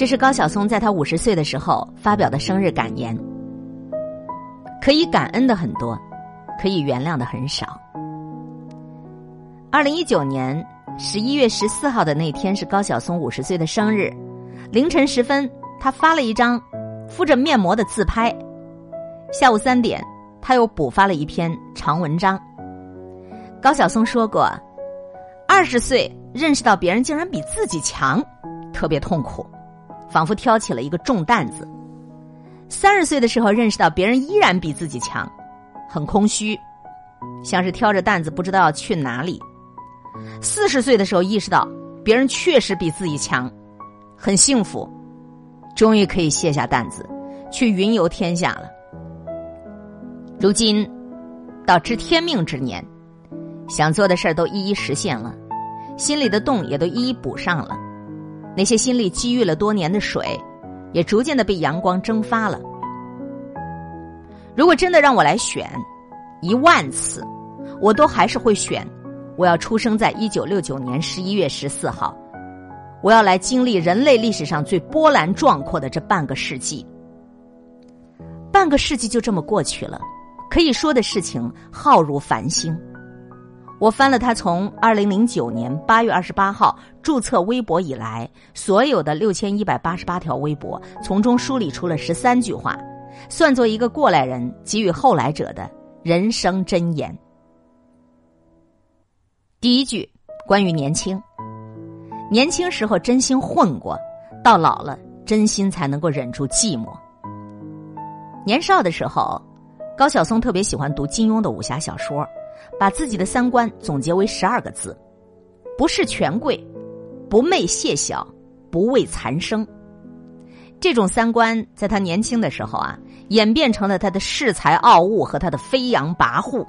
这是高晓松在他五十岁的时候发表的生日感言。可以感恩的很多，可以原谅的很少。二零一九年十一月十四号的那天是高晓松五十岁的生日，凌晨时分，他发了一张敷着面膜的自拍。下午三点，他又补发了一篇长文章。高晓松说过，二十岁认识到别人竟然比自己强，特别痛苦，仿佛挑起了一个重担子。三十岁的时候认识到别人依然比自己强，很空虚，像是挑着担子不知道要去哪里。四十岁的时候意识到别人确实比自己强，很幸福，终于可以卸下担子，去云游天下了。如今到知天命之年，想做的事儿都一一实现了，心里的洞也都一一补上了，那些心里积郁了多年的水。也逐渐的被阳光蒸发了。如果真的让我来选，一万次，我都还是会选，我要出生在一九六九年十一月十四号，我要来经历人类历史上最波澜壮阔的这半个世纪。半个世纪就这么过去了，可以说的事情浩如繁星。我翻了他从二零零九年八月二十八号注册微博以来所有的六千一百八十八条微博，从中梳理出了十三句话，算作一个过来人给予后来者的人生箴言。第一句关于年轻，年轻时候真心混过，到老了真心才能够忍住寂寞。年少的时候，高晓松特别喜欢读金庸的武侠小说。把自己的三观总结为十二个字：不是权贵，不媚谢小，不畏残生。这种三观在他年轻的时候啊，演变成了他的恃才傲物和他的飞扬跋扈。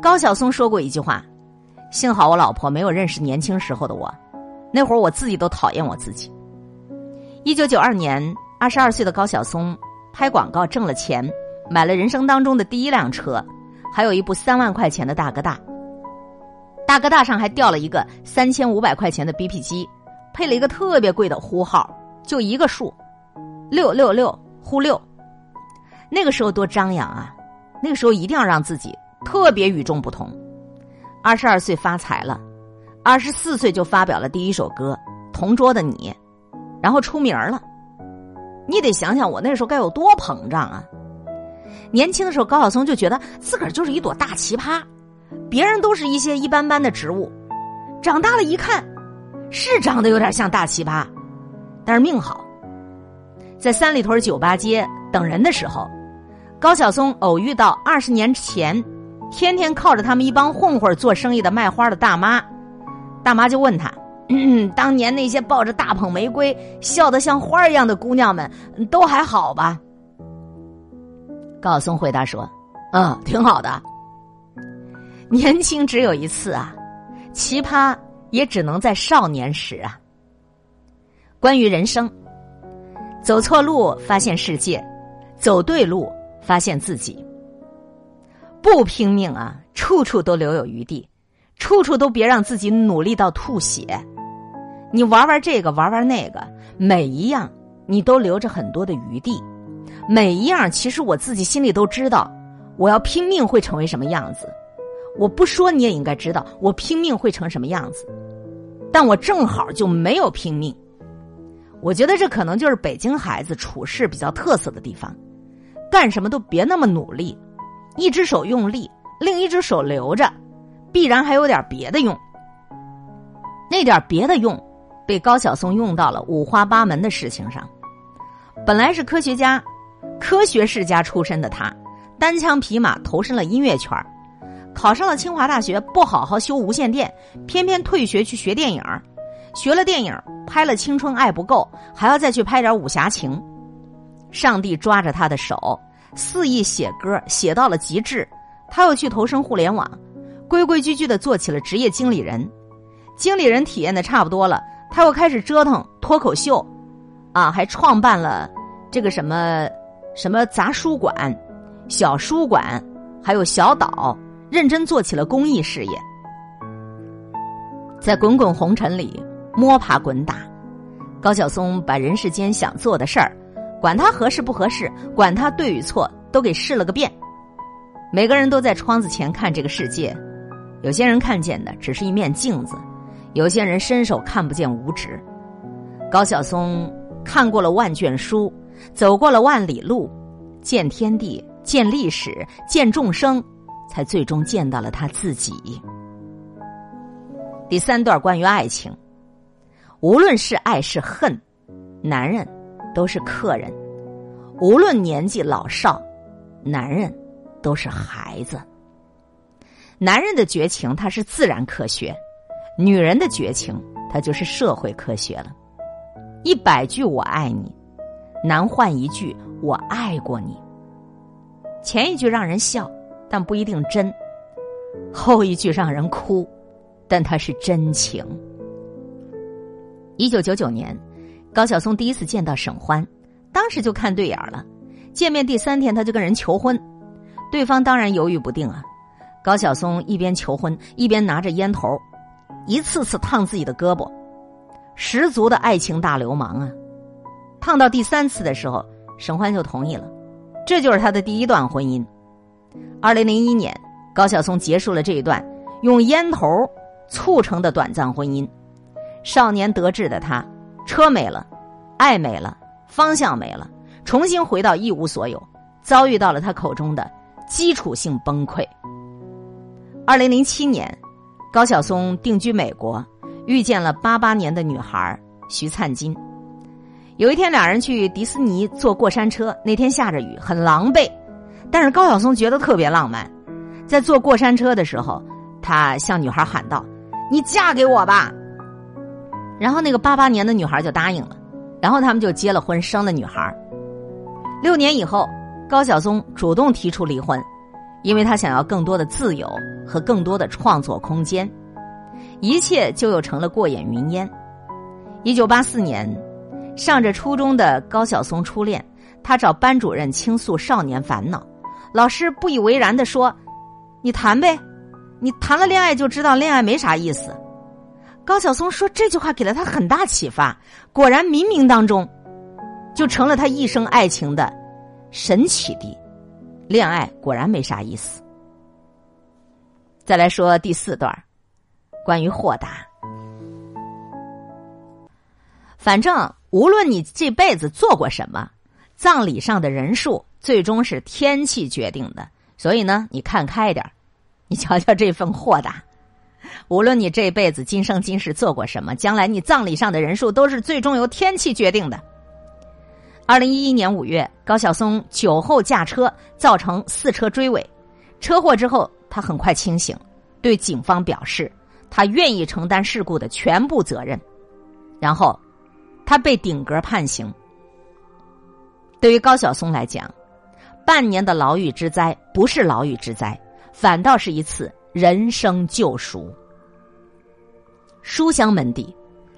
高晓松说过一句话：“幸好我老婆没有认识年轻时候的我，那会儿我自己都讨厌我自己。”一九九二年，二十二岁的高晓松拍广告挣了钱，买了人生当中的第一辆车。还有一部三万块钱的大哥大，大哥大上还吊了一个三千五百块钱的 BP 机，配了一个特别贵的呼号，就一个数，六六六呼六。那个时候多张扬啊！那个时候一定要让自己特别与众不同。二十二岁发财了，二十四岁就发表了第一首歌《同桌的你》，然后出名了。你得想想我那时候该有多膨胀啊！年轻的时候，高晓松就觉得自个儿就是一朵大奇葩，别人都是一些一般般的植物。长大了一看，是长得有点像大奇葩，但是命好。在三里屯酒吧街等人的时候，高晓松偶遇到二十年前天天靠着他们一帮混混做生意的卖花的大妈，大妈就问他：“ 当年那些抱着大捧玫瑰、笑得像花一样的姑娘们，都还好吧？”高晓松回答说：“嗯，挺好的。年轻只有一次啊，奇葩也只能在少年时啊。关于人生，走错路发现世界，走对路发现自己。不拼命啊，处处都留有余地，处处都别让自己努力到吐血。你玩玩这个，玩玩那个，每一样你都留着很多的余地。”每一样，其实我自己心里都知道，我要拼命会成为什么样子。我不说你也应该知道，我拼命会成什么样子。但我正好就没有拼命。我觉得这可能就是北京孩子处事比较特色的地方，干什么都别那么努力，一只手用力，另一只手留着，必然还有点别的用。那点别的用，被高晓松用到了五花八门的事情上。本来是科学家。科学世家出身的他，单枪匹马投身了音乐圈考上了清华大学，不好好修无线电，偏偏退学去学电影学了电影，拍了《青春爱不够》，还要再去拍点武侠情。上帝抓着他的手，肆意写歌，写到了极致。他又去投身互联网，规规矩矩的做起了职业经理人。经理人体验的差不多了，他又开始折腾脱口秀，啊，还创办了这个什么。什么杂书馆、小书馆，还有小岛，认真做起了公益事业。在滚滚红尘里摸爬滚打，高晓松把人世间想做的事儿，管他合适不合适，管他对与错，都给试了个遍。每个人都在窗子前看这个世界，有些人看见的只是一面镜子，有些人伸手看不见五指。高晓松看过了万卷书，走过了万里路，见天地，见历史，见众生，才最终见到了他自己。第三段关于爱情。无论是爱是恨，男人都是客人；无论年纪老少，男人都是孩子。男人的绝情，它是自然科学；女人的绝情，它就是社会科学了。一百句我爱你，难换一句我爱过你。前一句让人笑，但不一定真；后一句让人哭，但它是真情。一九九九年，高晓松第一次见到沈欢，当时就看对眼了。见面第三天，他就跟人求婚，对方当然犹豫不定啊。高晓松一边求婚，一边拿着烟头，一次次烫自己的胳膊，十足的爱情大流氓啊！烫到第三次的时候，沈欢就同意了，这就是他的第一段婚姻。二零零一年，高晓松结束了这一段用烟头促成的短暂婚姻。少年得志的他，车没了，爱没了，方向没了，重新回到一无所有，遭遇到了他口中的基础性崩溃。二零零七年，高晓松定居美国，遇见了八八年的女孩徐灿金。有一天，两人去迪士尼坐过山车，那天下着雨，很狼狈，但是高晓松觉得特别浪漫。在坐过山车的时候，他向女孩喊道：“你嫁给我吧。”然后那个八八年的女孩就答应了，然后他们就结了婚，生了女孩。六年以后，高晓松主动提出离婚，因为他想要更多的自由和更多的创作空间，一切就又成了过眼云烟。一九八四年，上着初中的高晓松初恋，他找班主任倾诉少年烦恼，老师不以为然的说：“你谈呗，你谈了恋爱就知道恋爱没啥意思。”高晓松说这句话给了他很大启发，果然冥冥当中，就成了他一生爱情的神启迪。恋爱果然没啥意思。再来说第四段，关于豁达。反正无论你这辈子做过什么，葬礼上的人数最终是天气决定的。所以呢，你看开点你瞧瞧这份豁达。无论你这辈子今生今世做过什么，将来你葬礼上的人数都是最终由天气决定的。二零一一年五月，高晓松酒后驾车，造成四车追尾。车祸之后，他很快清醒，对警方表示他愿意承担事故的全部责任。然后，他被顶格判刑。对于高晓松来讲，半年的牢狱之灾不是牢狱之灾，反倒是一次人生救赎。书香门第，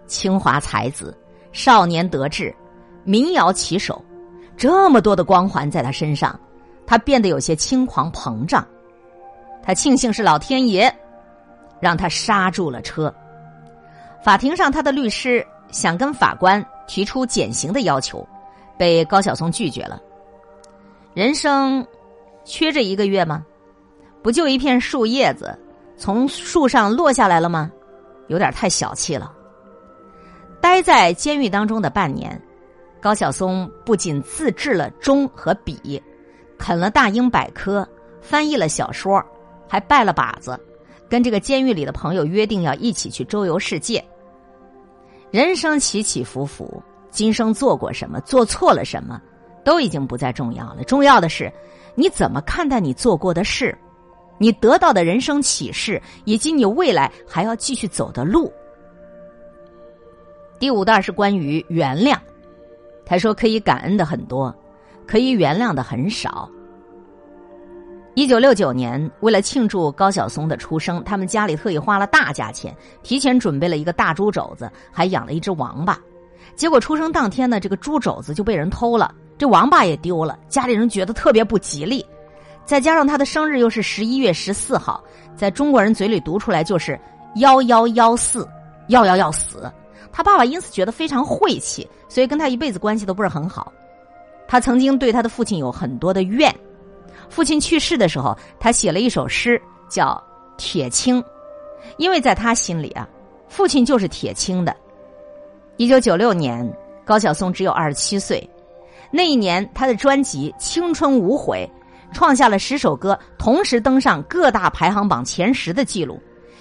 清华才子，少年得志，民谣旗手，这么多的光环在他身上，他变得有些轻狂膨胀。他庆幸是老天爷，让他刹住了车。法庭上，他的律师想跟法官提出减刑的要求，被高晓松拒绝了。人生缺这一个月吗？不就一片树叶子从树上落下来了吗？有点太小气了。待在监狱当中的半年，高晓松不仅自制了钟和笔，啃了大英百科，翻译了小说，还拜了把子，跟这个监狱里的朋友约定要一起去周游世界。人生起起伏伏，今生做过什么，做错了什么，都已经不再重要了。重要的是，你怎么看待你做过的事。你得到的人生启示，以及你未来还要继续走的路。第五段是关于原谅，他说可以感恩的很多，可以原谅的很少。一九六九年，为了庆祝高晓松的出生，他们家里特意花了大价钱，提前准备了一个大猪肘子，还养了一只王八。结果出生当天呢，这个猪肘子就被人偷了，这王八也丢了，家里人觉得特别不吉利。再加上他的生日又是十一月十四号，在中国人嘴里读出来就是幺幺幺四，要要要死。他爸爸因此觉得非常晦气，所以跟他一辈子关系都不是很好。他曾经对他的父亲有很多的怨。父亲去世的时候，他写了一首诗，叫《铁青》，因为在他心里啊，父亲就是铁青的。一九九六年，高晓松只有二十七岁，那一年他的专辑《青春无悔》创下了十首歌同时登上各大排行榜前十的记录。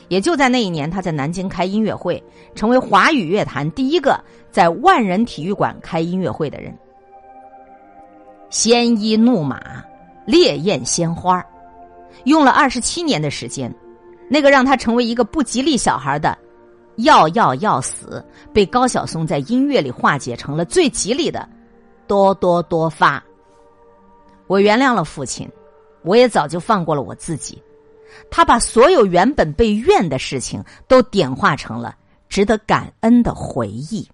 也就在那一年，他在南京开音乐会，成为华语乐坛第一个在万人体育馆开音乐会的人。鲜衣怒马。烈焰鲜花，用了二十七年的时间，那个让他成为一个不吉利小孩的“要要要死”，被高晓松在音乐里化解成了最吉利的“多多多发”。我原谅了父亲，我也早就放过了我自己。他把所有原本被怨的事情都点化成了值得感恩的回忆。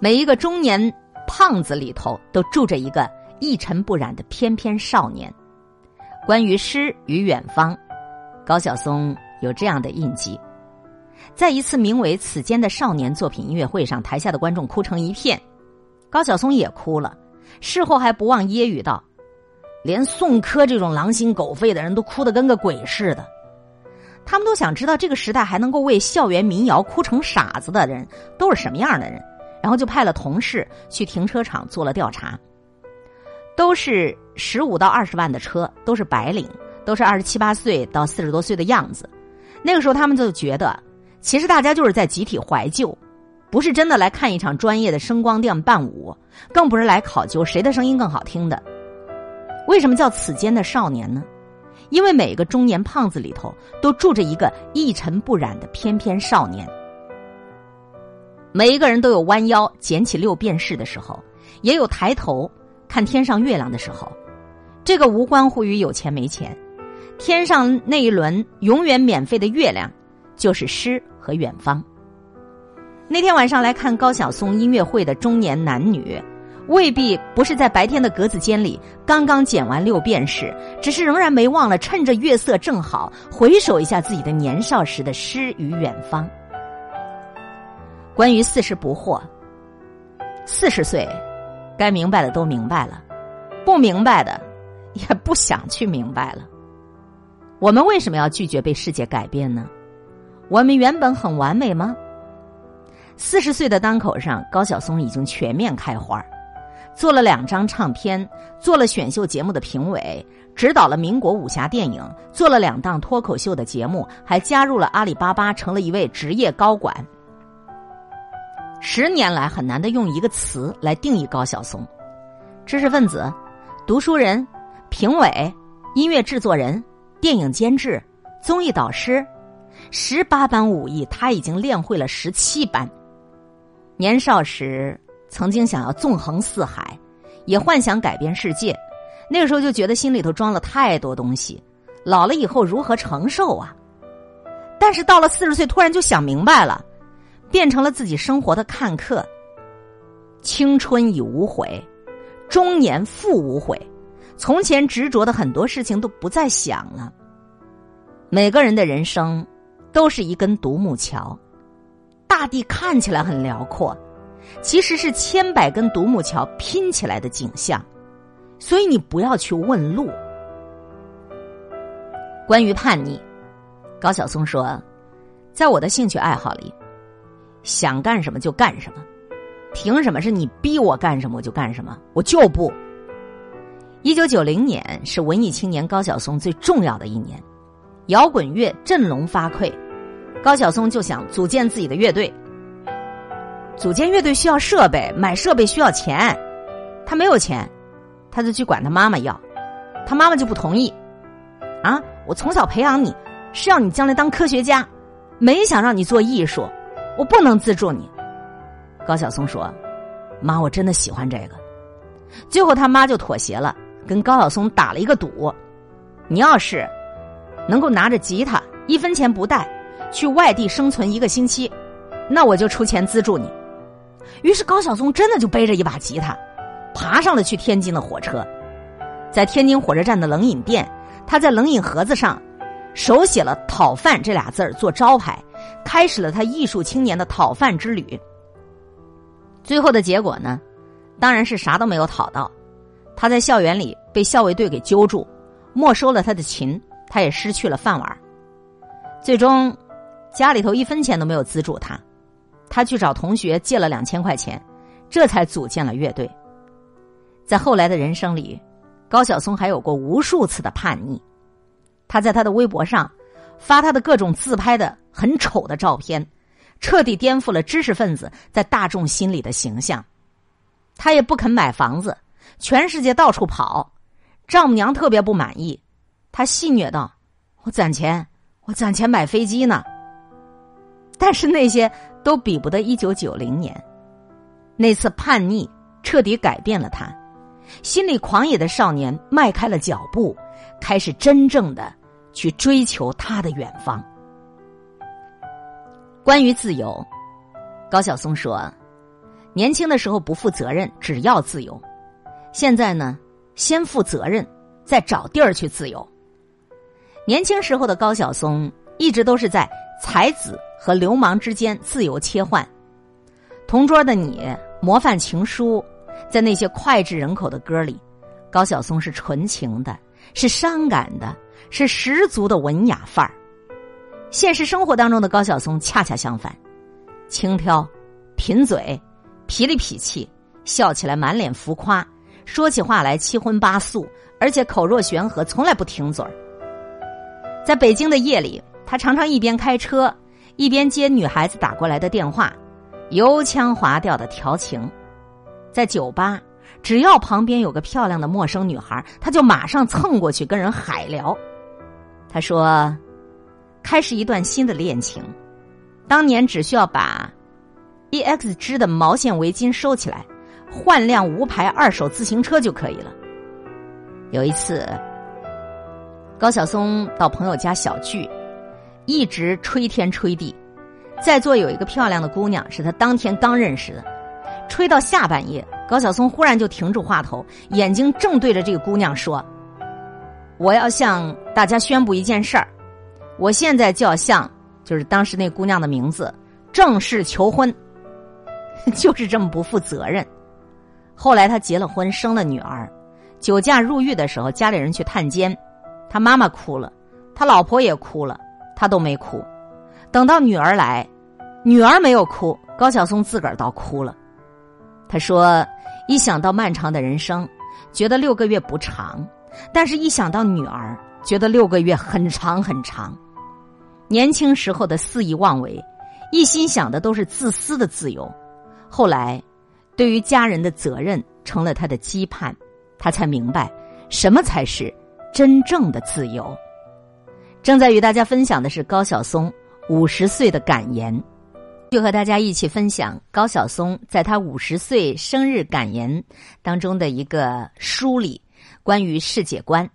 每一个中年胖子里头都住着一个。一尘不染的翩翩少年，关于诗与远方，高晓松有这样的印记。在一次名为《此间的少年》作品音乐会上，台下的观众哭成一片，高晓松也哭了。事后还不忘揶揄道：“连宋柯这种狼心狗肺的人都哭得跟个鬼似的。”他们都想知道这个时代还能够为校园民谣哭成傻子的人都是什么样的人，然后就派了同事去停车场做了调查。都是十五到二十万的车，都是白领，都是二十七八岁到四十多岁的样子。那个时候，他们就觉得，其实大家就是在集体怀旧，不是真的来看一场专业的声光电伴舞，更不是来考究谁的声音更好听的。为什么叫此间的少年呢？因为每个中年胖子里头都住着一个一尘不染的翩翩少年。每一个人都有弯腰捡起六便士的时候，也有抬头。看天上月亮的时候，这个无关乎于有钱没钱。天上那一轮永远免费的月亮，就是诗和远方。那天晚上来看高晓松音乐会的中年男女，未必不是在白天的格子间里刚刚剪完六便士，只是仍然没忘了趁着月色正好，回首一下自己的年少时的诗与远方。关于四十不惑，四十岁。该明白的都明白了，不明白的也不想去明白了。我们为什么要拒绝被世界改变呢？我们原本很完美吗？四十岁的当口上，高晓松已经全面开花，做了两张唱片，做了选秀节目的评委，指导了民国武侠电影，做了两档脱口秀的节目，还加入了阿里巴巴，成了一位职业高管。十年来很难的用一个词来定义高晓松：知识分子、读书人、评委、音乐制作人、电影监制、综艺导师，十八般武艺他已经练会了十七般。年少时曾经想要纵横四海，也幻想改变世界，那个时候就觉得心里头装了太多东西，老了以后如何承受啊？但是到了四十岁，突然就想明白了。变成了自己生活的看客。青春已无悔，中年复无悔。从前执着的很多事情都不再想了。每个人的人生都是一根独木桥，大地看起来很辽阔，其实是千百根独木桥拼起来的景象。所以你不要去问路。关于叛逆，高晓松说，在我的兴趣爱好里。想干什么就干什么，凭什么是你逼我干什么我就干什么？我就不。一九九零年是文艺青年高晓松最重要的一年，摇滚乐振聋发聩，高晓松就想组建自己的乐队。组建乐队需要设备，买设备需要钱，他没有钱，他就去管他妈妈要，他妈妈就不同意。啊，我从小培养你是要你将来当科学家，没想让你做艺术。我不能资助你，高晓松说：“妈，我真的喜欢这个。”最后他妈就妥协了，跟高晓松打了一个赌：“你要是能够拿着吉他一分钱不带去外地生存一个星期，那我就出钱资助你。”于是高晓松真的就背着一把吉他，爬上了去天津的火车，在天津火车站的冷饮店，他在冷饮盒子上手写了“讨饭”这俩字儿做招牌。开始了他艺术青年的讨饭之旅。最后的结果呢，当然是啥都没有讨到。他在校园里被校卫队给揪住，没收了他的琴，他也失去了饭碗。最终，家里头一分钱都没有资助他，他去找同学借了两千块钱，这才组建了乐队。在后来的人生里，高晓松还有过无数次的叛逆。他在他的微博上发他的各种自拍的很丑的照片，彻底颠覆了知识分子在大众心里的形象。他也不肯买房子，全世界到处跑。丈母娘特别不满意，他戏谑道：“我攒钱。”我攒钱买飞机呢，但是那些都比不得一九九零年那次叛逆，彻底改变了他。心里狂野的少年迈开了脚步，开始真正的去追求他的远方。关于自由，高晓松说：“年轻的时候不负责任，只要自由；现在呢，先负责任，再找地儿去自由。”年轻时候的高晓松一直都是在才子和流氓之间自由切换。同桌的你，模范情书，在那些脍炙人口的歌里，高晓松是纯情的，是伤感的，是十足的文雅范儿。现实生活当中的高晓松恰恰相反，轻佻、贫嘴、痞里痞气，笑起来满脸浮夸，说起话来七荤八素，而且口若悬河，从来不停嘴儿。在北京的夜里，他常常一边开车，一边接女孩子打过来的电话，油腔滑调的调情。在酒吧，只要旁边有个漂亮的陌生女孩，他就马上蹭过去跟人海聊。他说：“开始一段新的恋情，当年只需要把 E X 织的毛线围巾收起来，换辆无牌二手自行车就可以了。”有一次。高晓松到朋友家小聚，一直吹天吹地，在座有一个漂亮的姑娘，是他当天刚认识的。吹到下半夜，高晓松忽然就停住话头，眼睛正对着这个姑娘说：“我要向大家宣布一件事儿，我现在就要向，就是当时那姑娘的名字，正式求婚。就是这么不负责任。后来他结了婚，生了女儿，酒驾入狱的时候，家里人去探监。”他妈妈哭了，他老婆也哭了，他都没哭。等到女儿来，女儿没有哭，高晓松自个儿倒哭了。他说：“一想到漫长的人生，觉得六个月不长；但是一想到女儿，觉得六个月很长很长。年轻时候的肆意妄为，一心想的都是自私的自由。后来，对于家人的责任成了他的羁绊，他才明白什么才是。”真正的自由，正在与大家分享的是高晓松五十岁的感言，就和大家一起分享高晓松在他五十岁生日感言当中的一个梳理，关于世界观。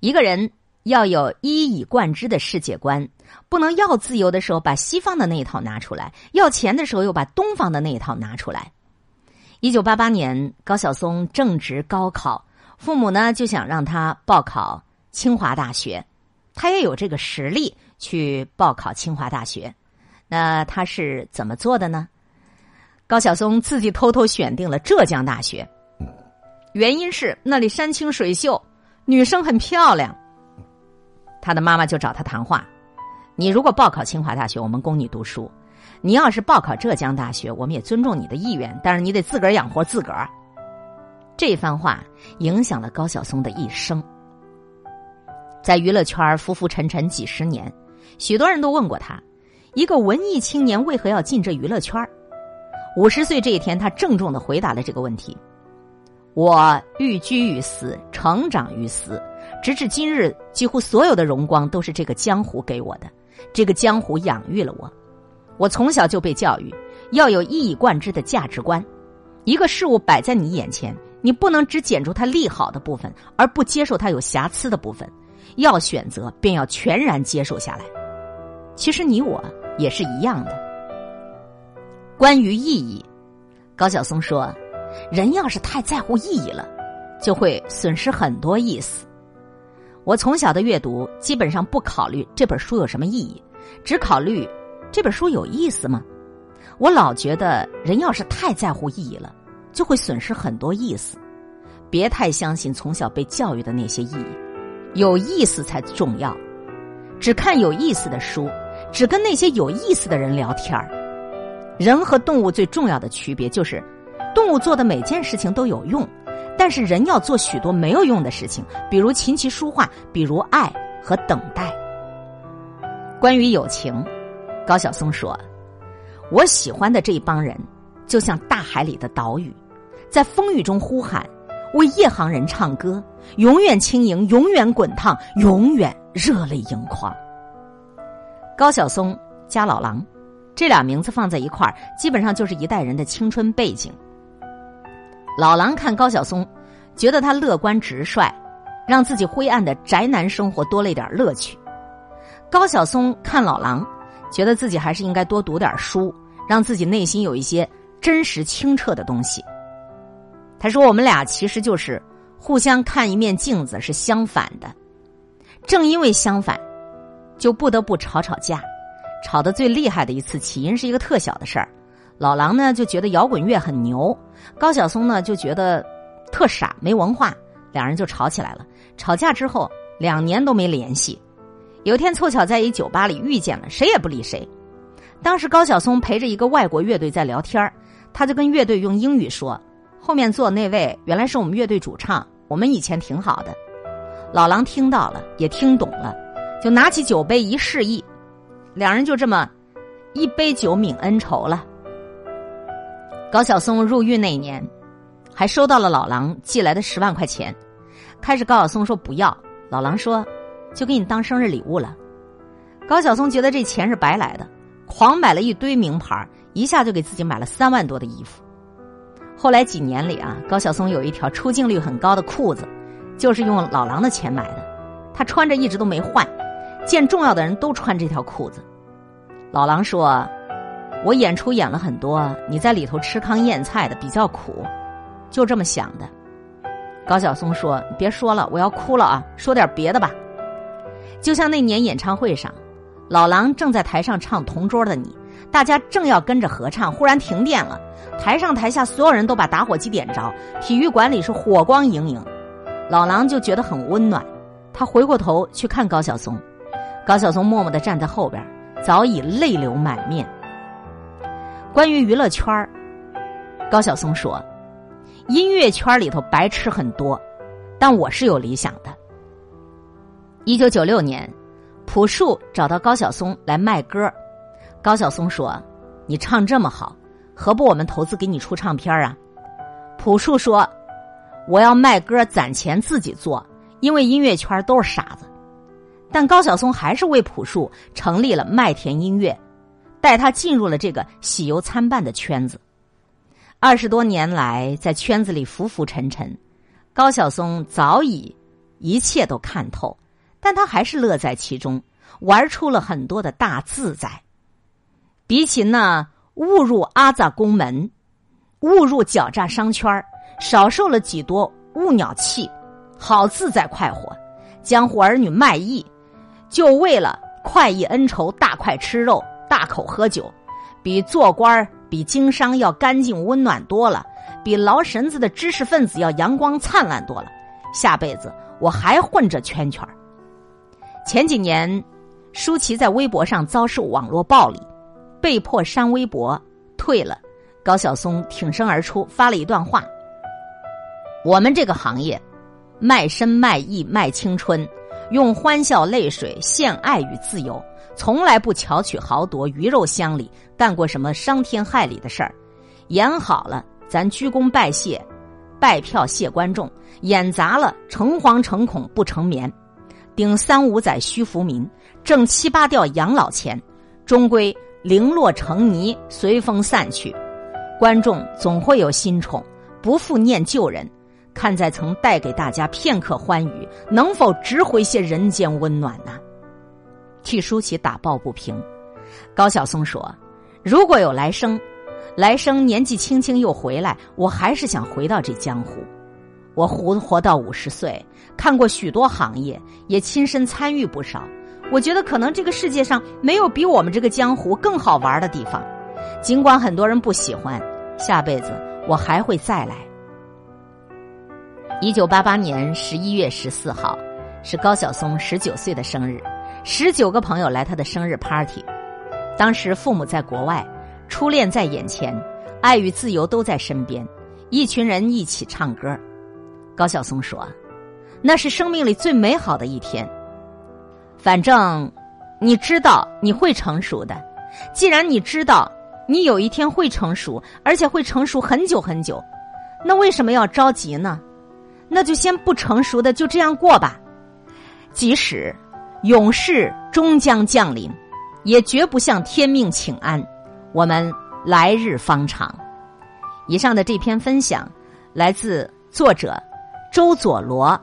一个人要有一以贯之的世界观，不能要自由的时候把西方的那一套拿出来，要钱的时候又把东方的那一套拿出来。一九八八年，高晓松正值高考。父母呢就想让他报考清华大学，他也有这个实力去报考清华大学。那他是怎么做的呢？高晓松自己偷偷选定了浙江大学，原因是那里山清水秀，女生很漂亮。他的妈妈就找他谈话：“你如果报考清华大学，我们供你读书；你要是报考浙江大学，我们也尊重你的意愿，但是你得自个儿养活自个儿。”这番话影响了高晓松的一生，在娱乐圈浮浮沉沉几十年，许多人都问过他：一个文艺青年为何要进这娱乐圈？五十岁这一天，他郑重的回答了这个问题：我寓居于斯，成长于斯，直至今日，几乎所有的荣光都是这个江湖给我的。这个江湖养育了我，我从小就被教育要有一以贯之的价值观。一个事物摆在你眼前。你不能只捡出它利好的部分，而不接受它有瑕疵的部分。要选择，便要全然接受下来。其实你我也是一样的。关于意义，高晓松说：“人要是太在乎意义了，就会损失很多意思。”我从小的阅读基本上不考虑这本书有什么意义，只考虑这本书有意思吗？我老觉得人要是太在乎意义了，就会损失很多意思。别太相信从小被教育的那些意义，有意思才重要。只看有意思的书，只跟那些有意思的人聊天儿。人和动物最重要的区别就是，动物做的每件事情都有用，但是人要做许多没有用的事情，比如琴棋书画，比如爱和等待。关于友情，高晓松说：“我喜欢的这一帮人，就像大海里的岛屿，在风雨中呼喊。”为夜航人唱歌，永远轻盈，永远滚烫，永远热泪盈眶。高晓松加老狼，这俩名字放在一块儿，基本上就是一代人的青春背景。老狼看高晓松，觉得他乐观直率，让自己灰暗的宅男生活多了一点乐趣；高晓松看老狼，觉得自己还是应该多读点书，让自己内心有一些真实清澈的东西。他说：“我们俩其实就是互相看一面镜子，是相反的。正因为相反，就不得不吵吵架。吵得最厉害的一次起因是一个特小的事儿。老狼呢就觉得摇滚乐很牛，高晓松呢就觉得特傻没文化，两人就吵起来了。吵架之后两年都没联系。有一天凑巧在一酒吧里遇见了，谁也不理谁。当时高晓松陪着一个外国乐队在聊天他就跟乐队用英语说。”后面坐那位原来是我们乐队主唱，我们以前挺好的。老狼听到了，也听懂了，就拿起酒杯一示意，两人就这么一杯酒泯恩仇了。高晓松入狱那一年，还收到了老狼寄来的十万块钱。开始高晓松说不要，老狼说就给你当生日礼物了。高晓松觉得这钱是白来的，狂买了一堆名牌，一下就给自己买了三万多的衣服。后来几年里啊，高晓松有一条出镜率很高的裤子，就是用老狼的钱买的。他穿着一直都没换，见重要的人都穿这条裤子。老狼说：“我演出演了很多，你在里头吃糠咽菜的比较苦，就这么想的。”高晓松说：“别说了，我要哭了啊！说点别的吧。”就像那年演唱会上，老狼正在台上唱《同桌的你》。大家正要跟着合唱，忽然停电了。台上台下所有人都把打火机点着，体育馆里是火光盈盈。老狼就觉得很温暖，他回过头去看高晓松，高晓松默默的站在后边，早已泪流满面。关于娱乐圈高晓松说：“音乐圈里头白痴很多，但我是有理想的。”一九九六年，朴树找到高晓松来卖歌。高晓松说：“你唱这么好，何不我们投资给你出唱片啊？”朴树说：“我要卖歌攒钱自己做，因为音乐圈都是傻子。”但高晓松还是为朴树成立了麦田音乐，带他进入了这个喜忧参半的圈子。二十多年来，在圈子里浮浮沉沉，高晓松早已一切都看透，但他还是乐在其中，玩出了很多的大自在。比起那误入阿扎宫门，误入狡诈商圈少受了几多误鸟气，好自在快活。江湖儿女卖艺，就为了快意恩仇，大快吃肉，大口喝酒，比做官比经商要干净温暖多了，比劳神子的知识分子要阳光灿烂多了。下辈子我还混这圈圈前几年，舒淇在微博上遭受网络暴力。被迫删微博，退了。高晓松挺身而出，发了一段话：“我们这个行业，卖身卖艺卖青春，用欢笑泪水献爱与自由，从来不巧取豪夺、鱼肉乡里，干过什么伤天害理的事儿。演好了，咱鞠躬拜谢，拜票谢观众；演砸了，诚惶诚恐不成眠，顶三五载虚浮名，挣七八吊养老钱，终归。”零落成泥，随风散去。观众总会有新宠，不负念旧人。看在曾带给大家片刻欢愉，能否值回些人间温暖呢？替舒淇打抱不平。高晓松说：“如果有来生，来生年纪轻轻又回来，我还是想回到这江湖。我活活到五十岁，看过许多行业，也亲身参与不少。我觉得可能这个世界上没有比我们这个江湖更好玩的地方。尽管很多人不喜欢，下辈子我还会再来。一九八八年十一月十四号，是高晓松十九岁的生日，十九个朋友来他的生日 party。当时父母在国外，初恋在眼前，爱与自由都在身边，一群人一起唱歌。高晓松说：“那是生命里最美好的一天。反正你知道你会成熟的，既然你知道你有一天会成熟，而且会成熟很久很久，那为什么要着急呢？”那就先不成熟的就这样过吧，即使勇士终将降临，也绝不向天命请安。我们来日方长。以上的这篇分享来自作者周佐罗。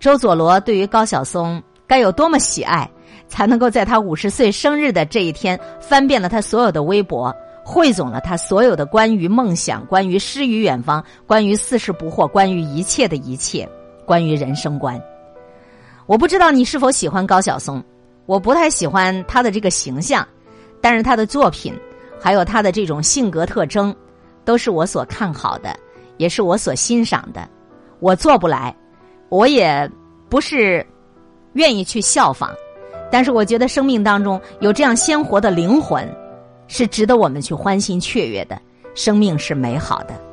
周佐罗对于高晓松该有多么喜爱，才能够在他五十岁生日的这一天翻遍了他所有的微博。汇总了他所有的关于梦想、关于诗与远方、关于四十不惑、关于一切的一切、关于人生观。我不知道你是否喜欢高晓松，我不太喜欢他的这个形象，但是他的作品还有他的这种性格特征，都是我所看好的，也是我所欣赏的。我做不来，我也不是愿意去效仿，但是我觉得生命当中有这样鲜活的灵魂。是值得我们去欢欣雀跃的，生命是美好的。